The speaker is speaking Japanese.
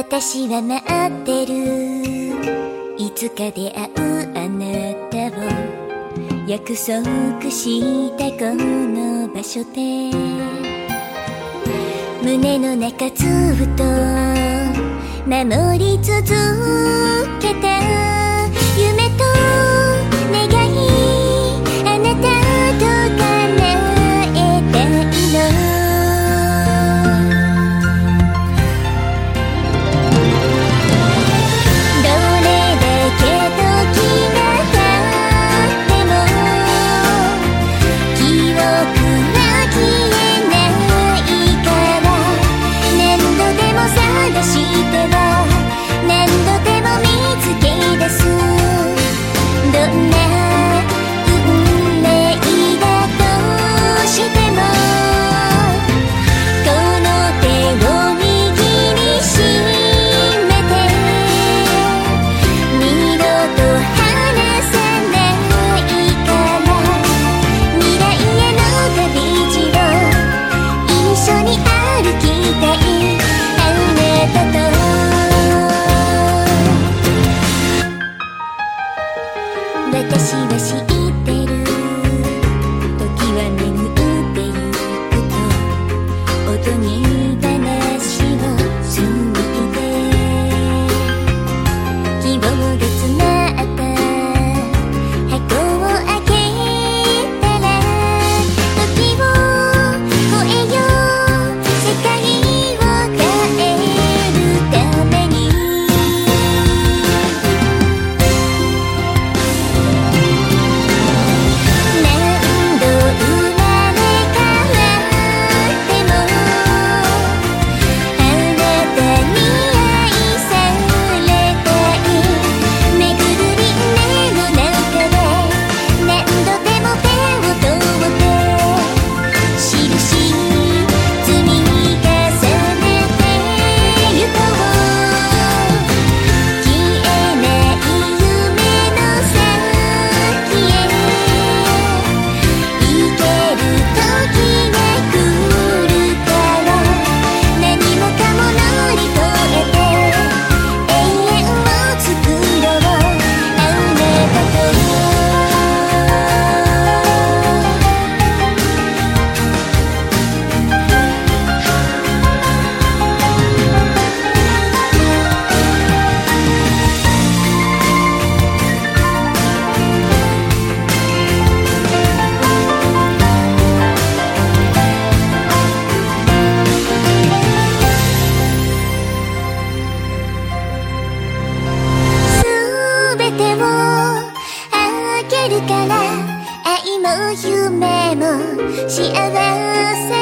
私は待ってる。いつか出会うあなたを。約束したこの場所で。胸の中ずっと守り続けた夢と音に抱幸せ